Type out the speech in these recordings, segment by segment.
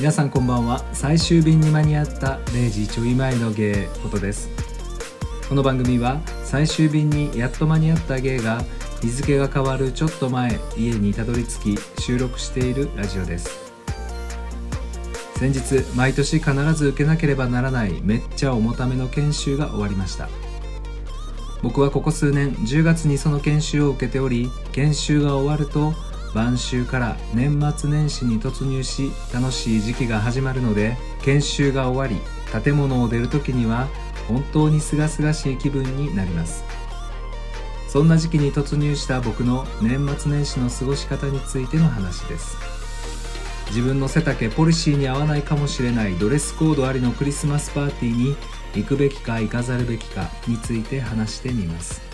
皆さんこんばんは。最終便に間に合った0時ちょい前の芸ことです。この番組は最終便にやっと間に合った芸が日付が変わるちょっと前家にたどり着き収録しているラジオです。先日毎年必ず受けなければならないめっちゃ重ための研修が終わりました。僕はここ数年10月にその研修を受けており研修が終わると晩秋から年末年始に突入し楽しい時期が始まるので研修が終わり建物を出る時には本当に清々しい気分になります。そんな時期に突入した僕の年末年始の過ごし方についての話です。自分の背丈ポリシーに合わないかもしれないドレスコードありのクリスマスパーティーに行くべきか行かざるべきかについて話してみます。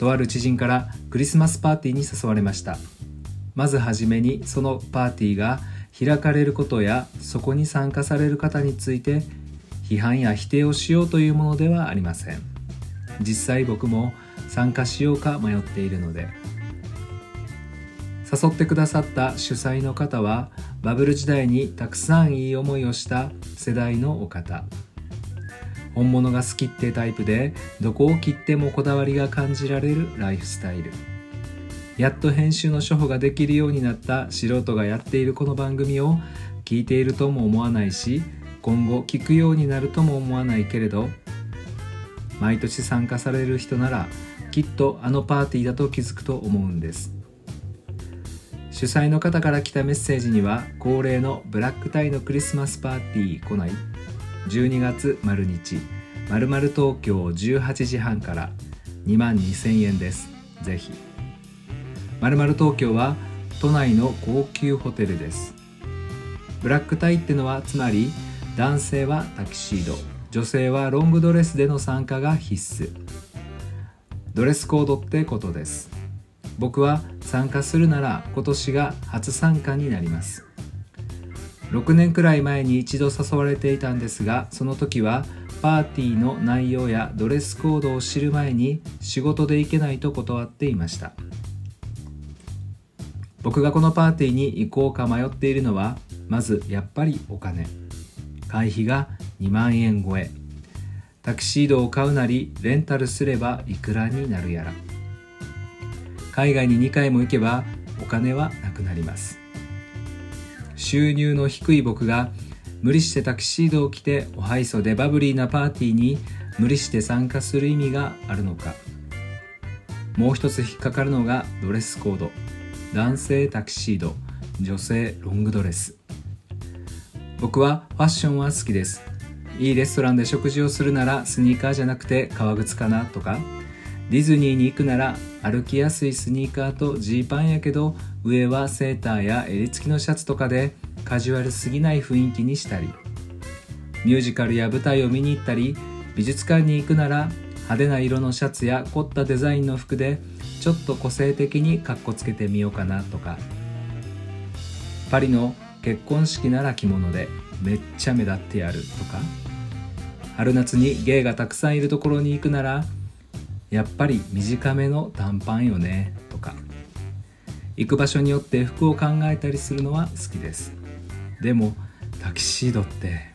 とある知人からクリスマスパーティーに誘われました。まずはじめにそのパーティーが開かれることやそこに参加される方について批判や否定をしようというものではありません。実際僕も参加しようか迷っているので。誘ってくださった主催の方はバブル時代にたくさんいい思いをした世代のお方。本物が好きってタイプでどこを切ってもこだわりが感じられるライフスタイル。やっと編集の処方ができるようになった素人がやっているこの番組を聞いているとも思わないし今後聞くようになるとも思わないけれど毎年参加される人ならきっとあのパーティーだと気づくと思うんです。主催の方から来たメッセージには恒例のブラックタイのクリスマスパーティー来ない。12月丸日。まるまる東京18時半から2万2000円です。ぜひ。まるまる東京は都内の高級ホテルです。ブラックタイってのはつまり男性はタキシード女性はロングドレスでの参加が必須。ドレスコードってことです。僕は参加するなら今年が初参加になります。6年くらい前に一度誘われていたんですがその時はパーティーの内容やドレスコードを知る前に仕事で行けないと断っていました。僕がこのパーティーに行こうか迷っているのはまずやっぱりお金。会費が2万円超え。タキシードを買うなりレンタルすればいくらになるやら。海外に2回も行けばお金はなくなります。収入の低い僕が無理してタキシードを着ておはいそでバブリーなパーティーに無理して参加する意味があるのか。もう一つ引っかかるのがドレスコード。男性タキシード女性ロングドレス。僕はファッションは好きです。いいレストランで食事をするならスニーカーじゃなくて革靴かなとか。ディズニーに行くなら歩きやすいスニーカーとジーパンやけど上はセーターや襟付きのシャツとかでカジュアルすぎない雰囲気にしたりミュージカルや舞台を見に行ったり美術館に行くなら派手な色のシャツや凝ったデザインの服でちょっと個性的にかっこつけてみようかなとか。パリの結婚式なら着物でめっちゃ目立ってやるとか。春夏に芸がたくさんいるところに行くならやっぱり短めの短パンよねとか。行く場所によって服を考えたりするのは好きです。でもタキシードって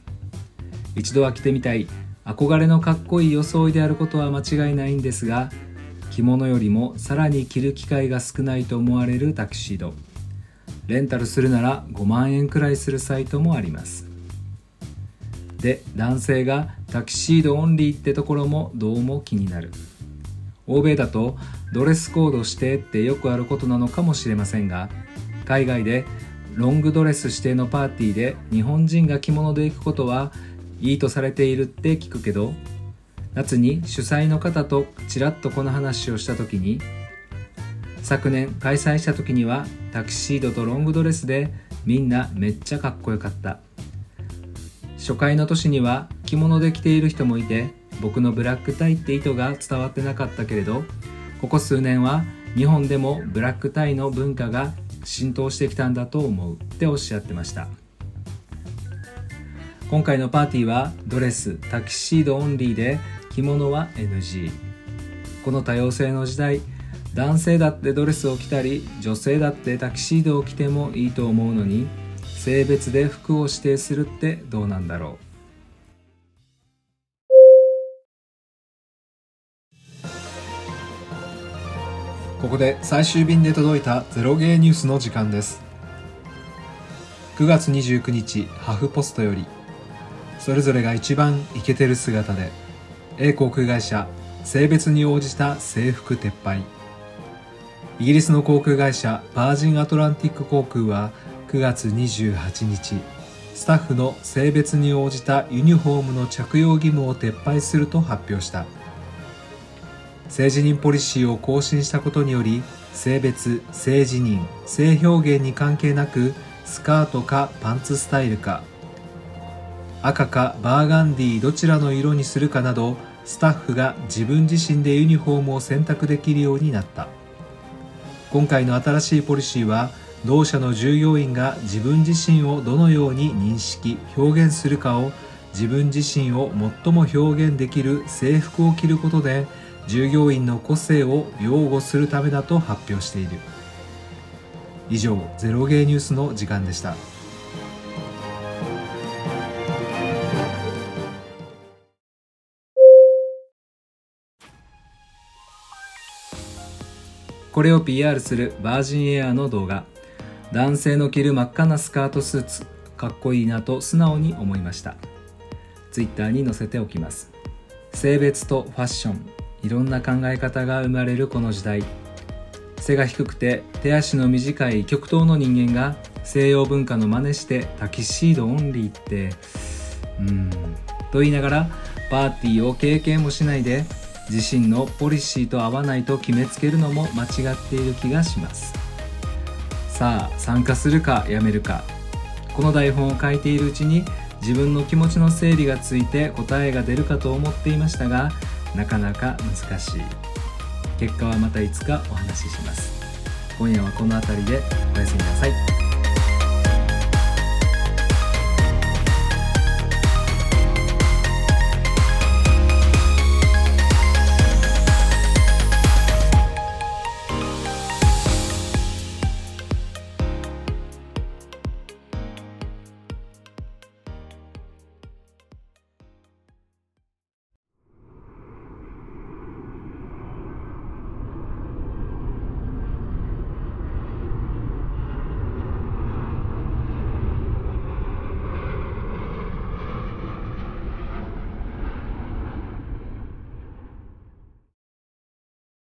一度は着てみたい憧れのかっこいい装いであることは間違いないんですが着物よりもさらに着る機会が少ないと思われるタキシード。レンタルするなら5万円くらいするサイトもあります。で男性がタキシードオンリーってところもどうも気になる。欧米だとドレスコードしてってよくあることなのかもしれませんが海外でロングドレス指定のパーティーで日本人が着物で行くことはいいとされているって聞くけど夏に主催の方とちらっとこの話をした時に昨年開催した時にはタキシードとロングドレスでみんなめっちゃかっこよかった。初回の年には着物で着ている人もいて僕のブラックタイって意図が伝わってなかったけれどここ数年は日本でもブラックタイの文化が浸透してきたんだと思うっておっしゃってました。今回のパーティーはドレスタキシードオンリーで着物は NG この多様性の時代男性だってドレスを着たり女性だってタキシードを着てもいいと思うのに性別で服を指定するってどうなんだろう。ここで最終便で届いたゼロゲーニュースの時間です。9月29日ハフポストよりそれぞれが一番イケてる姿で A 航空会社性別に応じた制服撤廃。イギリスの航空会社バージンアトランティック航空は9月28日スタッフの性別に応じたユニフォームの着用義務を撤廃すると発表した。性自認ポリシーを更新したことにより性別性自認性表現に関係なくスカートかパンツスタイルか赤かバーガンディどちらの色にするかなどスタッフが自分自身でユニフォームを選択できるようになった。今回の新しいポリシーは同社の従業員が自分自身をどのように認識表現するかを自分自身を最も表現できる制服を着ることで従業員の個性を擁護するためだと発表している。以上ゼロゲーニュースの時間でした。これを PR するバージンエアの動画。男性の着る真っ赤なスカートスーツ。かっこいいなと素直に思いました。Twitter に載せておきます。性別とファッション。いろんな考え方が生まれるこの時代。背が低くて手足の短い極東の人間が西洋文化の真似してタキシードオンリーってうんと言いながらパーティーを経験もしないで自身のポリシーと合わないと決めつけるのも間違っている気がします。さあ参加するかやめるか。この台本を書いているうちに自分の気持ちの整理がついて答えが出るかと思っていましたがなかなか難しい。結果はまたいつかお話しします。今夜はこの辺りでおやすみなさい。